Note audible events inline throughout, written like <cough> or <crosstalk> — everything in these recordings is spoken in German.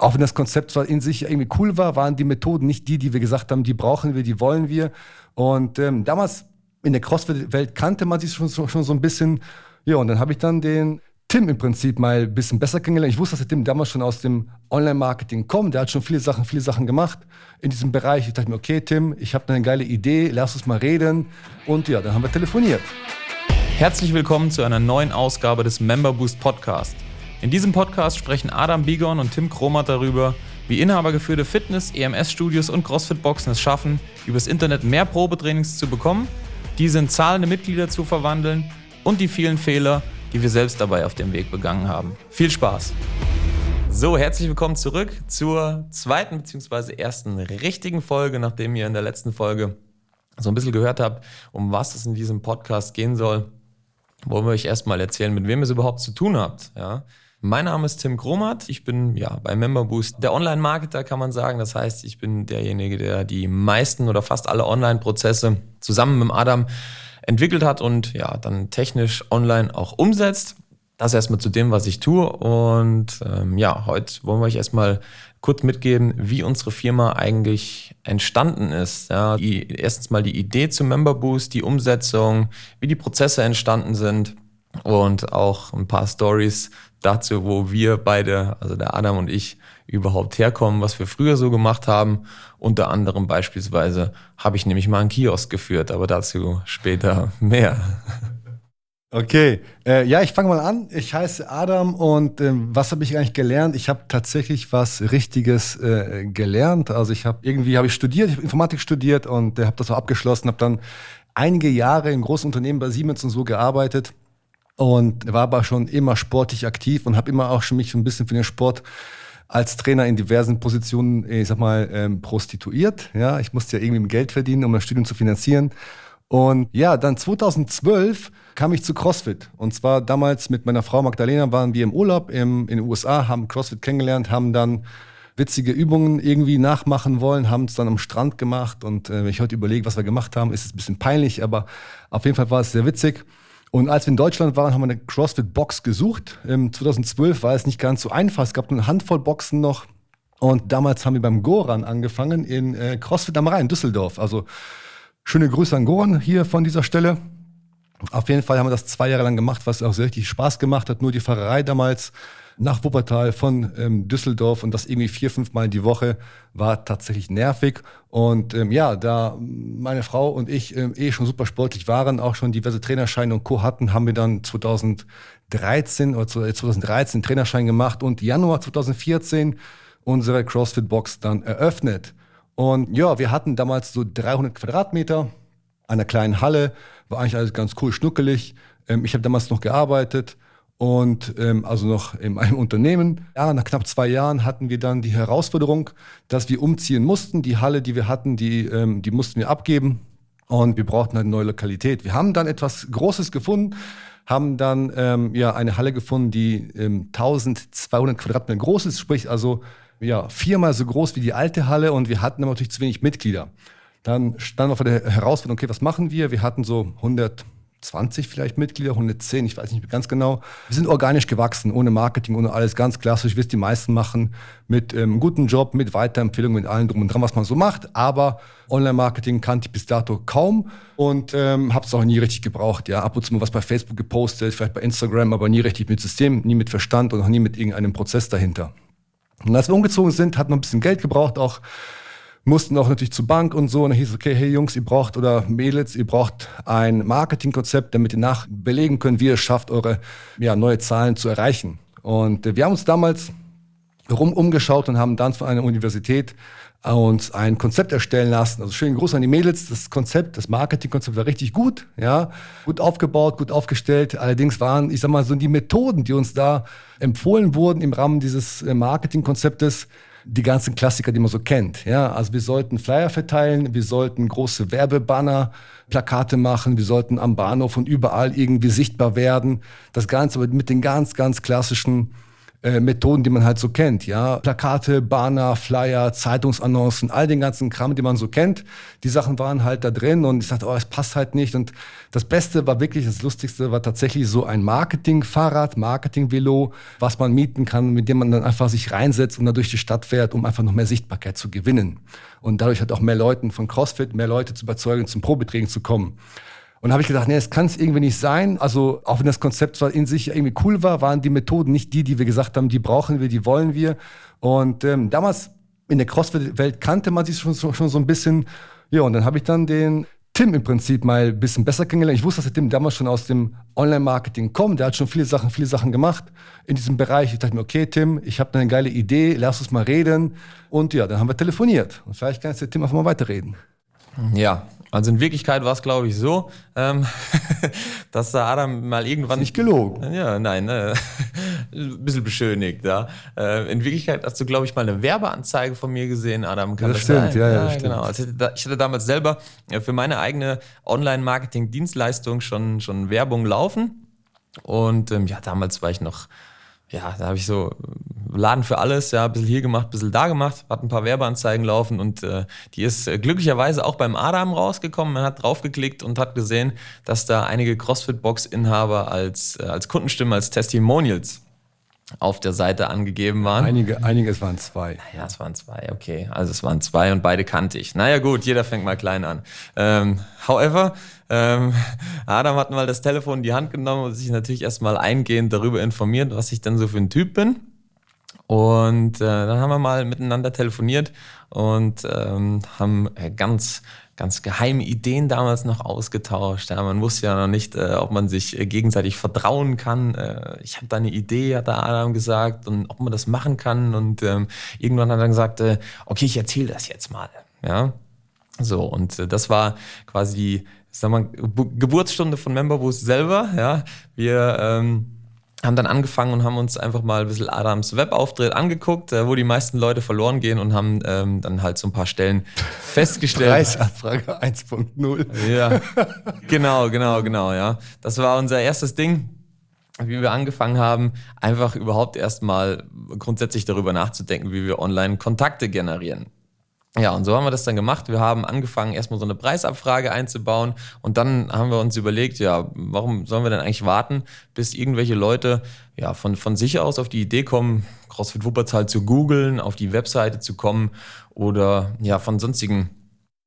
auch wenn das Konzept zwar in sich irgendwie cool war, waren die Methoden nicht die, die wir gesagt haben, die brauchen wir, die wollen wir. Und ähm, damals in der CrossFit-Welt kannte man sich schon, schon so ein bisschen. Ja, und dann habe ich dann den Tim im Prinzip mal ein bisschen besser kennengelernt. Ich wusste, dass der Tim damals schon aus dem Online-Marketing kommt. Der hat schon viele Sachen, viele Sachen gemacht in diesem Bereich. Ich dachte mir, okay, Tim, ich habe eine geile Idee, lass uns mal reden. Und ja, dann haben wir telefoniert. Herzlich willkommen zu einer neuen Ausgabe des Member Boost Podcast. In diesem Podcast sprechen Adam Bigon und Tim Kromat darüber, wie inhabergeführte Fitness-, EMS-Studios und CrossFit-Boxen es schaffen, übers Internet mehr Probetrainings zu bekommen, diese in zahlende Mitglieder zu verwandeln und die vielen Fehler, die wir selbst dabei auf dem Weg begangen haben. Viel Spaß! So, herzlich willkommen zurück zur zweiten bzw. ersten richtigen Folge, nachdem ihr in der letzten Folge so ein bisschen gehört habt, um was es in diesem Podcast gehen soll. Wollen wir euch erstmal erzählen, mit wem ihr es überhaupt zu tun habt. Ja? Mein Name ist Tim Kromat. Ich bin ja bei MemberBoost der Online-Marketer, kann man sagen. Das heißt, ich bin derjenige, der die meisten oder fast alle Online-Prozesse zusammen mit Adam entwickelt hat und ja, dann technisch online auch umsetzt. Das erstmal zu dem, was ich tue. Und ähm, ja, heute wollen wir euch erstmal kurz mitgeben, wie unsere Firma eigentlich entstanden ist. Ja, die, erstens mal die Idee zum MemberBoost, die Umsetzung, wie die Prozesse entstanden sind und auch ein paar Stories dazu, wo wir beide, also der Adam und ich, überhaupt herkommen, was wir früher so gemacht haben. Unter anderem beispielsweise habe ich nämlich mal einen Kiosk geführt, aber dazu später mehr. Okay, äh, ja, ich fange mal an. Ich heiße Adam und äh, was habe ich eigentlich gelernt? Ich habe tatsächlich was Richtiges äh, gelernt. Also ich habe irgendwie habe ich studiert, ich habe Informatik studiert und äh, habe das auch abgeschlossen, habe dann einige Jahre in großen Unternehmen bei Siemens und so gearbeitet und war aber schon immer sportlich aktiv und habe immer auch schon mich ein bisschen für den Sport als Trainer in diversen Positionen, ich sag mal, ähm, prostituiert. Ja, ich musste ja irgendwie Geld verdienen, um das Studium zu finanzieren. Und ja, dann 2012 kam ich zu CrossFit. Und zwar damals mit meiner Frau Magdalena waren wir im Urlaub im, in den USA, haben CrossFit kennengelernt, haben dann witzige Übungen irgendwie nachmachen wollen, haben es dann am Strand gemacht. Und äh, wenn ich heute überlege, was wir gemacht haben, ist es ein bisschen peinlich, aber auf jeden Fall war es sehr witzig. Und als wir in Deutschland waren, haben wir eine CrossFit-Box gesucht. Im 2012 war es nicht ganz so einfach. Es gab eine Handvoll Boxen noch. Und damals haben wir beim Goran angefangen in äh, CrossFit am Rhein, Düsseldorf. Also schöne Grüße an Goran hier von dieser Stelle. Auf jeden Fall haben wir das zwei Jahre lang gemacht, was auch sehr richtig Spaß gemacht hat. Nur die Fahrerei damals nach Wuppertal von ähm, Düsseldorf und das irgendwie vier, fünf Mal die Woche war tatsächlich nervig. Und ähm, ja, da meine Frau und ich ähm, eh schon super sportlich waren, auch schon diverse Trainerscheine und Co. hatten, haben wir dann 2013 oder 2013 Trainerschein gemacht und Januar 2014 unsere CrossFit-Box dann eröffnet. Und ja, wir hatten damals so 300 Quadratmeter, einer kleinen Halle, war eigentlich alles ganz cool, schnuckelig. Ähm, ich habe damals noch gearbeitet und ähm, also noch in einem <laughs> Unternehmen. Ja, nach knapp zwei Jahren hatten wir dann die Herausforderung, dass wir umziehen mussten. Die Halle, die wir hatten, die, ähm, die mussten wir abgeben und wir brauchten eine neue Lokalität. Wir haben dann etwas Großes gefunden, haben dann ähm, ja eine Halle gefunden, die ähm, 1200 Quadratmeter groß ist, sprich also ja viermal so groß wie die alte Halle und wir hatten natürlich zu wenig Mitglieder. Dann stand auf der Herausforderung, okay, was machen wir? Wir hatten so 100 20 vielleicht Mitglieder, 110, ich weiß nicht ganz genau. Wir sind organisch gewachsen, ohne Marketing, ohne alles, ganz klassisch, wie es die meisten machen, mit ähm, guten Job, mit Weiterempfehlungen, mit allem drum und dran, was man so macht. Aber Online-Marketing kannte ich bis dato kaum und ähm, habe es auch nie richtig gebraucht. Ja, ab und zu mal was bei Facebook gepostet, vielleicht bei Instagram, aber nie richtig mit System, nie mit Verstand und auch nie mit irgendeinem Prozess dahinter. Und als wir umgezogen sind, hat man ein bisschen Geld gebraucht, auch mussten auch natürlich zur Bank und so. Und dann hieß es, okay, hey Jungs, ihr braucht oder Mädels, ihr braucht ein Marketingkonzept, damit ihr nachbelegen könnt, wie ihr es schafft, eure ja, neue Zahlen zu erreichen. Und äh, wir haben uns damals rum umgeschaut und haben dann von einer Universität uns ein Konzept erstellen lassen. Also schönen Gruß an die Mädels. Das Konzept, das Marketingkonzept war richtig gut, ja, gut aufgebaut, gut aufgestellt. Allerdings waren, ich sag mal, so die Methoden, die uns da empfohlen wurden im Rahmen dieses äh, Marketingkonzeptes, die ganzen Klassiker, die man so kennt. Ja, also wir sollten Flyer verteilen, wir sollten große Werbebanner, Plakate machen, wir sollten am Bahnhof und überall irgendwie sichtbar werden. Das Ganze mit den ganz, ganz klassischen äh, Methoden, die man halt so kennt, ja. Plakate, Banner, Flyer, Zeitungsannoncen, all den ganzen Kram, die man so kennt. Die Sachen waren halt da drin und ich dachte, oh, es passt halt nicht. Und das Beste war wirklich, das Lustigste war tatsächlich so ein Marketing-Fahrrad, Marketing-Velo, was man mieten kann, mit dem man dann einfach sich reinsetzt und dann durch die Stadt fährt, um einfach noch mehr Sichtbarkeit zu gewinnen. Und dadurch hat auch mehr Leuten von CrossFit, mehr Leute zu überzeugen, zum Probetraining zu kommen. Und habe ich gedacht, nee, das kann es irgendwie nicht sein. Also auch wenn das Konzept zwar in sich irgendwie cool war, waren die Methoden nicht die, die wir gesagt haben, die brauchen wir, die wollen wir. Und ähm, damals in der CrossFit-Welt kannte man sich schon, schon so ein bisschen. Ja, und dann habe ich dann den Tim im Prinzip mal ein bisschen besser kennengelernt. Ich wusste, dass der Tim damals schon aus dem Online-Marketing kommt. Der hat schon viele Sachen, viele Sachen gemacht in diesem Bereich. Ich dachte mir, okay, Tim, ich habe eine geile Idee, lass uns mal reden. Und ja, dann haben wir telefoniert. Und vielleicht kann jetzt der Tim einfach mal weiterreden. Ja, also in Wirklichkeit war es, glaube ich, so, ähm, <laughs> dass da Adam mal irgendwann. Ist nicht gelogen. Ja, nein, ne, ein <laughs> bisschen beschönigt, ja. Äh, in Wirklichkeit hast du, glaube ich, mal eine Werbeanzeige von mir gesehen, Adam. Kann ja, das, stimmt, ja, ja, ja, stimmt. genau. Also ich hatte damals selber für meine eigene Online-Marketing-Dienstleistung schon, schon Werbung laufen. Und ähm, ja, damals war ich noch ja, da habe ich so Laden für alles, ja, ein bisschen hier gemacht, ein bisschen da gemacht, hat ein paar Werbeanzeigen laufen und äh, die ist äh, glücklicherweise auch beim Adam rausgekommen. Man hat draufgeklickt und hat gesehen, dass da einige CrossFit-Box-Inhaber als, äh, als Kundenstimmen, als Testimonials auf der Seite angegeben waren. Einige, es waren zwei. Ja, es waren zwei, okay. Also es waren zwei und beide kannte ich. Naja gut, jeder fängt mal klein an. Ähm, however, ähm, Adam hat mal das Telefon in die Hand genommen und sich natürlich erstmal eingehend darüber informiert, was ich denn so für ein Typ bin. Und äh, dann haben wir mal miteinander telefoniert und ähm, haben äh, ganz ganz geheime Ideen damals noch ausgetauscht. Ja, man wusste ja noch nicht, äh, ob man sich äh, gegenseitig vertrauen kann. Äh, ich habe da eine Idee, hat der Adam gesagt, und ob man das machen kann. Und ähm, irgendwann hat er gesagt, äh, okay, ich erzähle das jetzt mal. Ja, so und äh, das war quasi die, sag Geburtsstunde von Memberboost selber. Ja, wir ähm, haben dann angefangen und haben uns einfach mal ein bisschen Adams Webauftritt angeguckt, äh, wo die meisten Leute verloren gehen und haben ähm, dann halt so ein paar Stellen <laughs> festgestellt. Preisabfrage 1.0. Ja, <laughs> genau, genau, genau, ja. Das war unser erstes Ding, wie wir angefangen haben, einfach überhaupt erstmal grundsätzlich darüber nachzudenken, wie wir online Kontakte generieren. Ja, und so haben wir das dann gemacht. Wir haben angefangen, erstmal so eine Preisabfrage einzubauen und dann haben wir uns überlegt, ja, warum sollen wir denn eigentlich warten, bis irgendwelche Leute ja von, von sich aus auf die Idee kommen, CrossFit Wuppertal zu googeln, auf die Webseite zu kommen oder ja, von sonstigen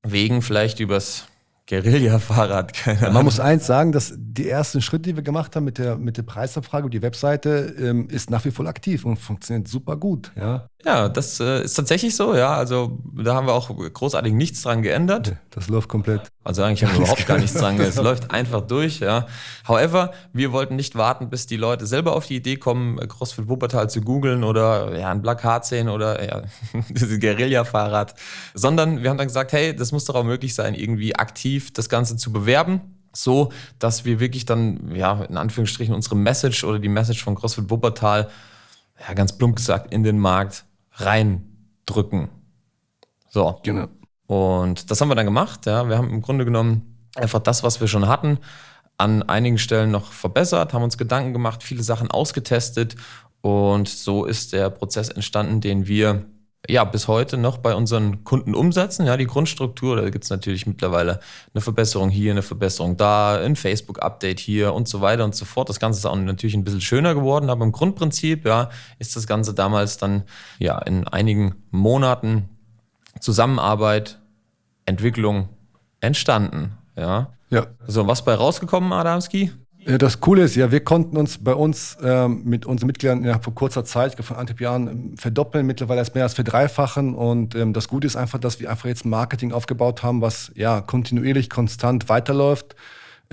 Wegen vielleicht übers Guerilla-Fahrrad. Ja, man muss eins sagen, dass die ersten Schritte, die wir gemacht haben mit der, mit der Preisabfrage und die Webseite, ähm, ist nach wie vor aktiv und funktioniert super gut. Ja, ja das äh, ist tatsächlich so. Ja, also da haben wir auch großartig nichts dran geändert. Das läuft komplett. Also eigentlich haben wir überhaupt gar nichts dran. Es <laughs> läuft einfach durch. Ja. However, wir wollten nicht warten, bis die Leute selber auf die Idee kommen, CrossFit Wuppertal zu googeln oder ja, ein Plakat sehen oder ja, <laughs> dieses Guerilla-Fahrrad, sondern wir haben dann gesagt, hey, das muss doch auch möglich sein, irgendwie aktiv aktiv das Ganze zu bewerben, so dass wir wirklich dann, ja, in Anführungsstrichen unsere Message oder die Message von CrossFit Wuppertal, ja, ganz plump gesagt, in den Markt reindrücken. So. Genau. Und das haben wir dann gemacht. Ja. Wir haben im Grunde genommen einfach das, was wir schon hatten, an einigen Stellen noch verbessert, haben uns Gedanken gemacht, viele Sachen ausgetestet und so ist der Prozess entstanden, den wir ja, bis heute noch bei unseren Kunden umsetzen. Ja, die Grundstruktur, da gibt es natürlich mittlerweile eine Verbesserung hier, eine Verbesserung da, ein Facebook-Update hier und so weiter und so fort. Das Ganze ist auch natürlich ein bisschen schöner geworden, aber im Grundprinzip, ja, ist das Ganze damals dann ja in einigen Monaten Zusammenarbeit, Entwicklung entstanden. Ja. Ja. So, was bei rausgekommen, Adamski? Ja, das Coole ist ja, wir konnten uns bei uns ähm, mit unseren Mitgliedern innerhalb von kurzer Zeit, von anderthalb Jahren, ähm, verdoppeln, mittlerweile erst mehr als verdreifachen. Und ähm, das Gute ist einfach, dass wir einfach jetzt Marketing aufgebaut haben, was ja kontinuierlich, konstant weiterläuft.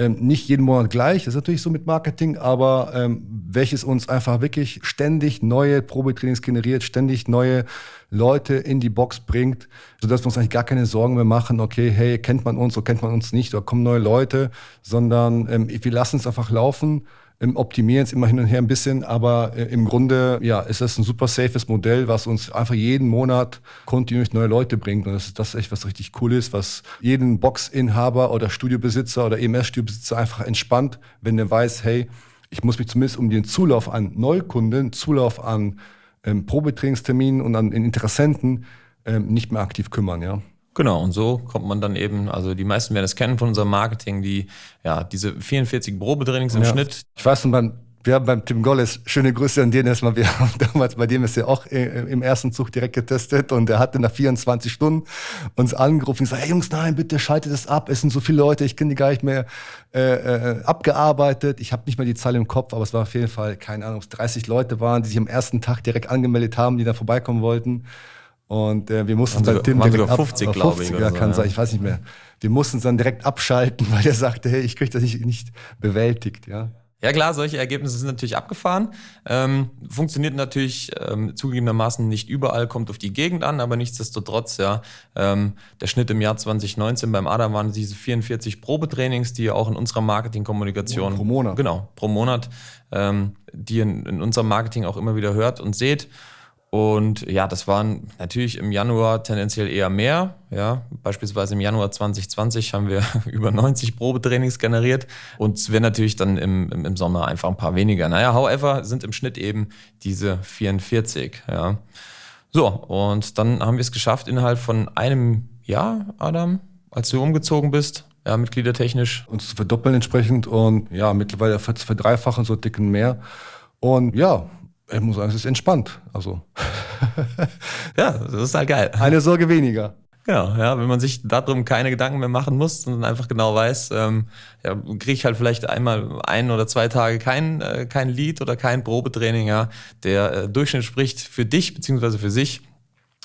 Ähm, nicht jeden Monat gleich, das ist natürlich so mit Marketing, aber ähm, welches uns einfach wirklich ständig neue Probetrainings generiert, ständig neue Leute in die Box bringt, sodass wir uns eigentlich gar keine Sorgen mehr machen, okay, hey, kennt man uns oder kennt man uns nicht oder kommen neue Leute, sondern ähm, wir lassen es einfach laufen optimieren es immer hin und her ein bisschen, aber äh, im Grunde ja, ist das ein super safes Modell, was uns einfach jeden Monat kontinuierlich neue Leute bringt. Und das ist das echt was richtig cool ist, was jeden Boxinhaber oder Studiobesitzer oder EMS-Studiobesitzer einfach entspannt, wenn der weiß, hey, ich muss mich zumindest um den Zulauf an Neukunden, Zulauf an ähm, Probetrainingsterminen und an Interessenten ähm, nicht mehr aktiv kümmern, ja. Genau, und so kommt man dann eben, also die meisten werden es kennen von unserem Marketing, die, ja, diese 44 Probetrainings im ja. Schnitt. Ich weiß beim, wir haben beim Tim Golles, schöne Grüße an den erstmal, wir <laughs> haben damals bei dem ist ja auch äh, im ersten Zug direkt getestet und er hatte nach 24 Stunden uns angerufen und gesagt, hey Jungs, nein, bitte schaltet es ab, es sind so viele Leute, ich kenne die gar nicht mehr äh, äh, abgearbeitet. Ich habe nicht mehr die Zahl im Kopf, aber es war auf jeden Fall, keine Ahnung, 30 Leute waren, die sich am ersten Tag direkt angemeldet haben, die da vorbeikommen wollten. Und äh, wir mussten dann Tim direkt sogar 50, ab, glaube ich. Ja, kann so, sein, ich weiß nicht mehr. Wir mussten es dann direkt abschalten, <laughs> weil er sagte, hey, ich kriege das nicht, nicht bewältigt, ja. Ja klar, solche Ergebnisse sind natürlich abgefahren. Ähm, funktioniert natürlich ähm, zugegebenermaßen nicht überall, kommt auf die Gegend an, aber nichtsdestotrotz, ja, ähm, der Schnitt im Jahr 2019 beim Adam waren diese 44 Probetrainings, die ihr auch in unserer Marketingkommunikation pro Monat, genau, pro Monat, ähm, die ihr in, in unserem Marketing auch immer wieder hört und seht. Und ja, das waren natürlich im Januar tendenziell eher mehr. Ja, beispielsweise im Januar 2020 haben wir <laughs> über 90 Probetrainings generiert und es wäre natürlich dann im, im, im, Sommer einfach ein paar weniger. Naja, however, sind im Schnitt eben diese 44. Ja. So, und dann haben wir es geschafft, innerhalb von einem Jahr, Adam, als du umgezogen bist, ja, mitgliedertechnisch. Uns zu verdoppeln entsprechend und ja, mittlerweile verdreifachen, so dicken mehr. Und ja, ich muss sagen, es ist entspannt. Also. <laughs> ja, das ist halt geil. Eine Sorge weniger. Genau, ja, wenn man sich darum keine Gedanken mehr machen muss und einfach genau weiß, ähm, ja, kriege ich halt vielleicht einmal ein oder zwei Tage kein, äh, kein Lied oder kein Probetraining, ja, der äh, Durchschnitt spricht für dich beziehungsweise für sich,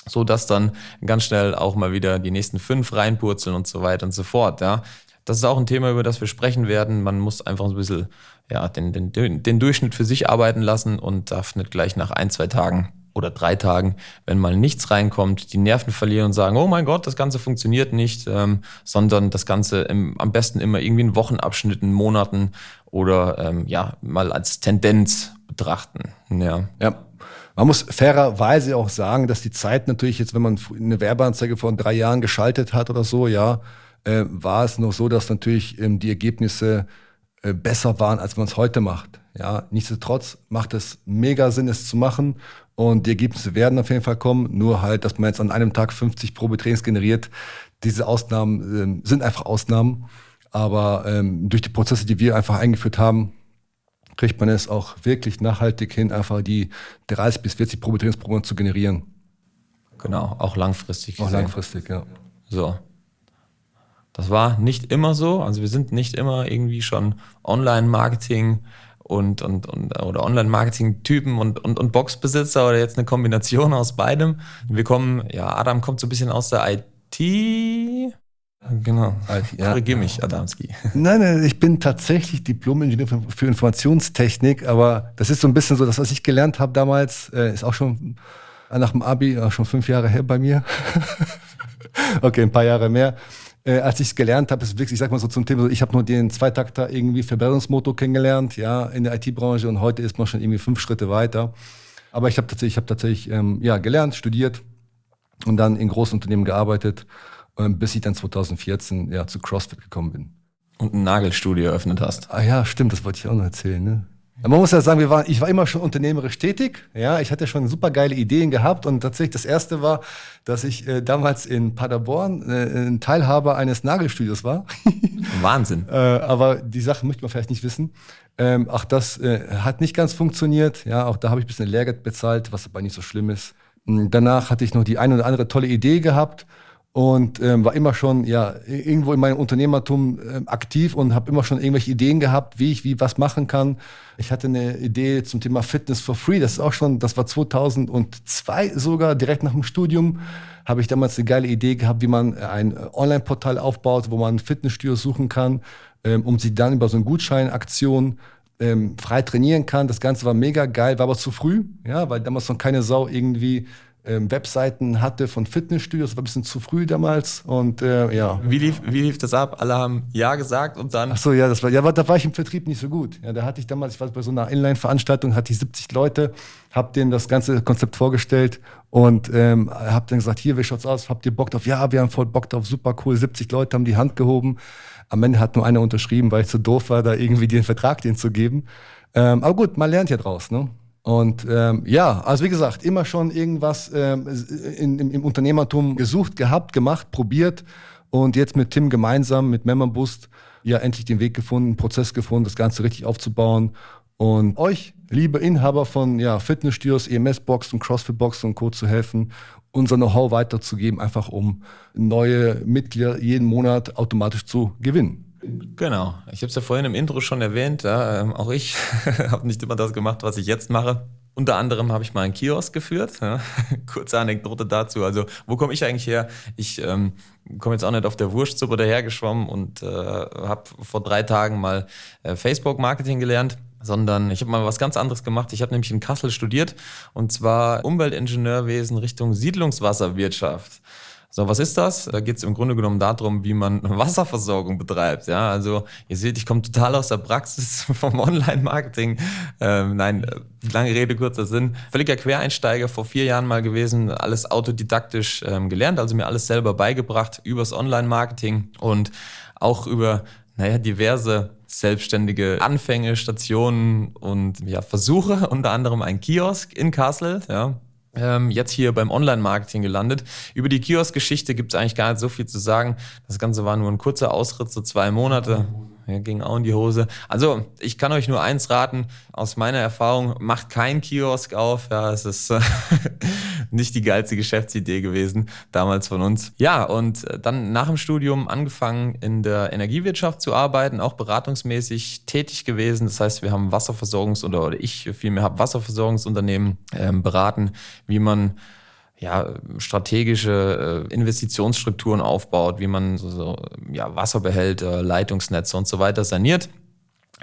so dass dann ganz schnell auch mal wieder die nächsten fünf reinpurzeln und so weiter und so fort, ja. Das ist auch ein Thema, über das wir sprechen werden. Man muss einfach ein bisschen ja, den, den, den Durchschnitt für sich arbeiten lassen und darf nicht gleich nach ein, zwei Tagen oder drei Tagen, wenn mal nichts reinkommt, die Nerven verlieren und sagen, oh mein Gott, das Ganze funktioniert nicht, ähm, sondern das Ganze im, am besten immer irgendwie in Wochenabschnitten, Monaten oder ähm, ja, mal als Tendenz betrachten. Ja. ja. Man muss fairerweise auch sagen, dass die Zeit natürlich jetzt, wenn man eine Werbeanzeige vor drei Jahren geschaltet hat oder so, ja, äh, war es noch so, dass natürlich ähm, die Ergebnisse äh, besser waren, als man es heute macht. Ja, nichtsdestotrotz macht es mega Sinn, es zu machen. Und die Ergebnisse werden auf jeden Fall kommen. Nur halt, dass man jetzt an einem Tag 50 Probetrainings generiert. Diese Ausnahmen ähm, sind einfach Ausnahmen. Aber ähm, durch die Prozesse, die wir einfach eingeführt haben, kriegt man es auch wirklich nachhaltig hin, einfach die 30 bis 40 Probetrainings pro Monat zu generieren. Genau, auch langfristig. Auch langfristig, ja. So. Das war nicht immer so. Also wir sind nicht immer irgendwie schon Online-Marketing und, und, und oder Online-Marketing-Typen und, und, und Boxbesitzer oder jetzt eine Kombination aus beidem. Wir kommen, ja, Adam kommt so ein bisschen aus der IT. Genau. Ja. Korrigier mich, Adamski. <laughs> Nein, nein, ich bin tatsächlich Diplom-Ingenieur für Informationstechnik, aber das ist so ein bisschen so, das, was ich gelernt habe damals, äh, ist auch schon nach dem Abi, auch schon fünf Jahre her bei mir. <laughs> okay, ein paar Jahre mehr äh, als ich es gelernt habe, ist wirklich, ich sag mal so zum Thema, ich habe nur den Zweitakter irgendwie Verbrennungsmotor kennengelernt, ja, in der IT-Branche und heute ist man schon irgendwie fünf Schritte weiter. Aber ich habe tatsächlich, ich habe tatsächlich ähm, ja, gelernt, studiert und dann in großen Unternehmen gearbeitet, ähm, bis ich dann 2014 ja, zu CrossFit gekommen bin. Und ein Nagelstudio eröffnet hast. Ah ja, stimmt, das wollte ich auch noch erzählen. Ne? Man muss ja sagen, wir waren, ich war immer schon unternehmerisch tätig. Ja, ich hatte schon super geile Ideen gehabt und tatsächlich das erste war, dass ich äh, damals in Paderborn äh, ein Teilhaber eines Nagelstudios war. <laughs> Wahnsinn. äh, aber die Sache möchte man vielleicht nicht wissen. Ähm, auch das äh, hat nicht ganz funktioniert. Ja, auch da habe ich ein bisschen Lehrgeld bezahlt, was aber nicht so schlimm ist. Hm, danach hatte ich noch die eine oder andere tolle Idee gehabt und ähm, war immer schon ja irgendwo in meinem Unternehmertum ähm, aktiv und habe immer schon irgendwelche Ideen gehabt, wie ich wie was machen kann. Ich hatte eine Idee zum Thema Fitness for Free. Das ist auch schon, das war 2002 sogar direkt nach dem Studium habe ich damals eine geile Idee gehabt, wie man ein Online-Portal aufbaut, wo man Fitnessstudios suchen kann, ähm, um sie dann über so eine Gutscheinaktion ähm, frei trainieren kann. Das Ganze war mega geil, war aber zu früh, ja, weil damals noch keine Sau irgendwie ähm, Webseiten hatte von Fitnessstudios. Das war ein bisschen zu früh damals und äh, ja. Wie lief, wie lief das ab? Alle haben Ja gesagt und dann. Ach so, ja, das war, ja, da war ich im Vertrieb nicht so gut. Ja, da hatte ich damals, ich war bei so einer Inline-Veranstaltung, hatte ich 70 Leute, habe denen das ganze Konzept vorgestellt und ähm, habe dann gesagt, hier, wie schaut's aus? Habt ihr Bock drauf? Ja, wir haben voll Bock drauf, super cool. 70 Leute haben die Hand gehoben. Am Ende hat nur einer unterschrieben, weil ich zu doof war, da irgendwie den Vertrag denen zu geben. Ähm, aber gut, man lernt ja draus, ne? Und ähm, ja, also wie gesagt, immer schon irgendwas ähm, in, im, im Unternehmertum gesucht, gehabt, gemacht, probiert und jetzt mit Tim gemeinsam, mit Memberboost, ja endlich den Weg gefunden, Prozess gefunden, das Ganze richtig aufzubauen und euch, liebe Inhaber von ja, Fitnessstudios, EMS-Boxen, CrossFit-Boxen und Co. zu helfen, unser Know-how weiterzugeben, einfach um neue Mitglieder jeden Monat automatisch zu gewinnen. Genau. Ich habe es ja vorhin im Intro schon erwähnt. Ja, ähm, auch ich <laughs> habe nicht immer das gemacht, was ich jetzt mache. Unter anderem habe ich mal einen Kiosk geführt. Ja. <laughs> Kurze Anekdote dazu. Also, wo komme ich eigentlich her? Ich ähm, komme jetzt auch nicht auf der Wurstsuppe dahergeschwommen und äh, habe vor drei Tagen mal äh, Facebook-Marketing gelernt sondern ich habe mal was ganz anderes gemacht. Ich habe nämlich in Kassel studiert und zwar Umweltingenieurwesen Richtung Siedlungswasserwirtschaft. So, was ist das? Da geht es im Grunde genommen darum, wie man <laughs> Wasserversorgung betreibt. Ja, also ihr seht, ich komme total aus der Praxis <laughs> vom Online-Marketing. Ähm, nein, äh, lange Rede, kurzer Sinn. Völliger Quereinsteiger, vor vier Jahren mal gewesen, alles autodidaktisch ähm, gelernt, also mir alles selber beigebracht übers Online-Marketing und auch über, naja, diverse selbstständige Anfänge, Stationen und ja, Versuche, unter anderem ein Kiosk in Kassel, ja, ähm, jetzt hier beim Online-Marketing gelandet. Über die Kiosk-Geschichte gibt es eigentlich gar nicht so viel zu sagen. Das Ganze war nur ein kurzer Ausritt, so zwei Monate. Ja, ging auch in die Hose. Also, ich kann euch nur eins raten, aus meiner Erfahrung, macht kein Kiosk auf. Ja, es ist äh, <laughs> nicht die geilste Geschäftsidee gewesen, damals von uns. Ja, und äh, dann nach dem Studium angefangen, in der Energiewirtschaft zu arbeiten, auch beratungsmäßig tätig gewesen. Das heißt, wir haben Wasserversorgungs- oder, oder ich vielmehr habe Wasserversorgungsunternehmen ähm, beraten, wie man ja, strategische äh, Investitionsstrukturen aufbaut, wie man so, so ja, Wasserbehälter, Leitungsnetze und so weiter saniert.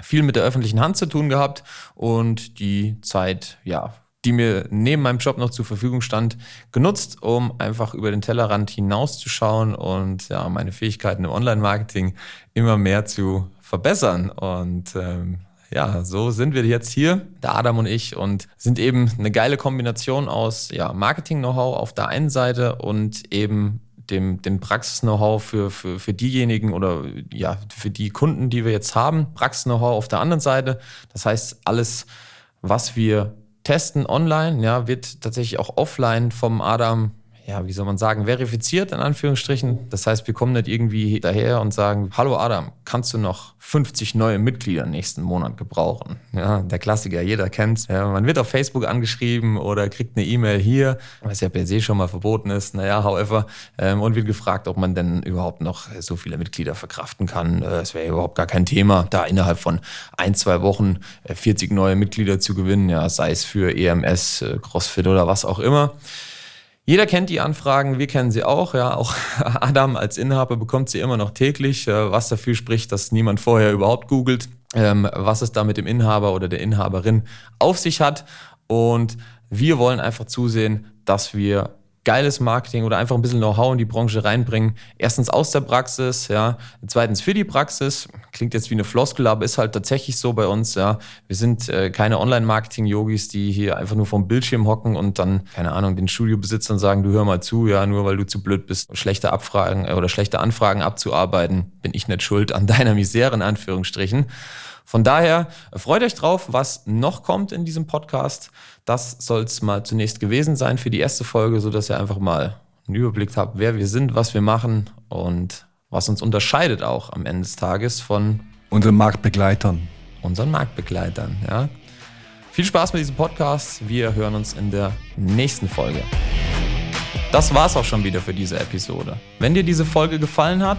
Viel mit der öffentlichen Hand zu tun gehabt und die Zeit, ja, die mir neben meinem Job noch zur Verfügung stand, genutzt, um einfach über den Tellerrand hinauszuschauen und ja, meine Fähigkeiten im Online-Marketing immer mehr zu verbessern. Und ähm, ja, so sind wir jetzt hier, der Adam und ich, und sind eben eine geile Kombination aus ja, Marketing-Know-how auf der einen Seite und eben dem, dem Praxis-Know-how für, für, für diejenigen oder ja, für die Kunden, die wir jetzt haben. Praxis-Know-how auf der anderen Seite. Das heißt, alles, was wir testen online, ja, wird tatsächlich auch offline vom Adam ja, wie soll man sagen, verifiziert in Anführungsstrichen. Das heißt, wir kommen nicht irgendwie daher und sagen, hallo Adam, kannst du noch 50 neue Mitglieder nächsten Monat gebrauchen? Ja, der Klassiker, jeder kennt's. Ja, man wird auf Facebook angeschrieben oder kriegt eine E-Mail hier, was ja per se schon mal verboten ist, naja, however, ähm, und wird gefragt, ob man denn überhaupt noch so viele Mitglieder verkraften kann. Äh, es wäre überhaupt gar kein Thema, da innerhalb von ein, zwei Wochen 40 äh, neue Mitglieder zu gewinnen, ja, sei es für EMS, äh, CrossFit oder was auch immer. Jeder kennt die Anfragen, wir kennen sie auch. Ja, auch <laughs> Adam als Inhaber bekommt sie immer noch täglich, äh, was dafür spricht, dass niemand vorher überhaupt googelt, ähm, was es da mit dem Inhaber oder der Inhaberin auf sich hat. Und wir wollen einfach zusehen, dass wir geiles Marketing oder einfach ein bisschen Know-how in die Branche reinbringen. Erstens aus der Praxis, ja. Zweitens für die Praxis. Klingt jetzt wie eine Floskel, aber ist halt tatsächlich so bei uns, ja. Wir sind äh, keine Online-Marketing-Yogis, die hier einfach nur vom Bildschirm hocken und dann, keine Ahnung, den Studiobesitzern sagen, du hör mal zu, ja, nur weil du zu blöd bist, schlechte Abfragen äh, oder schlechte Anfragen abzuarbeiten, bin ich nicht schuld an deiner Misere in Anführungsstrichen. Von daher freut euch drauf, was noch kommt in diesem Podcast. Das soll es mal zunächst gewesen sein für die erste Folge, sodass ihr einfach mal einen Überblick habt, wer wir sind, was wir machen und was uns unterscheidet auch am Ende des Tages von unseren Marktbegleitern. Unseren Marktbegleitern, ja. Viel Spaß mit diesem Podcast. Wir hören uns in der nächsten Folge. Das war's auch schon wieder für diese Episode. Wenn dir diese Folge gefallen hat,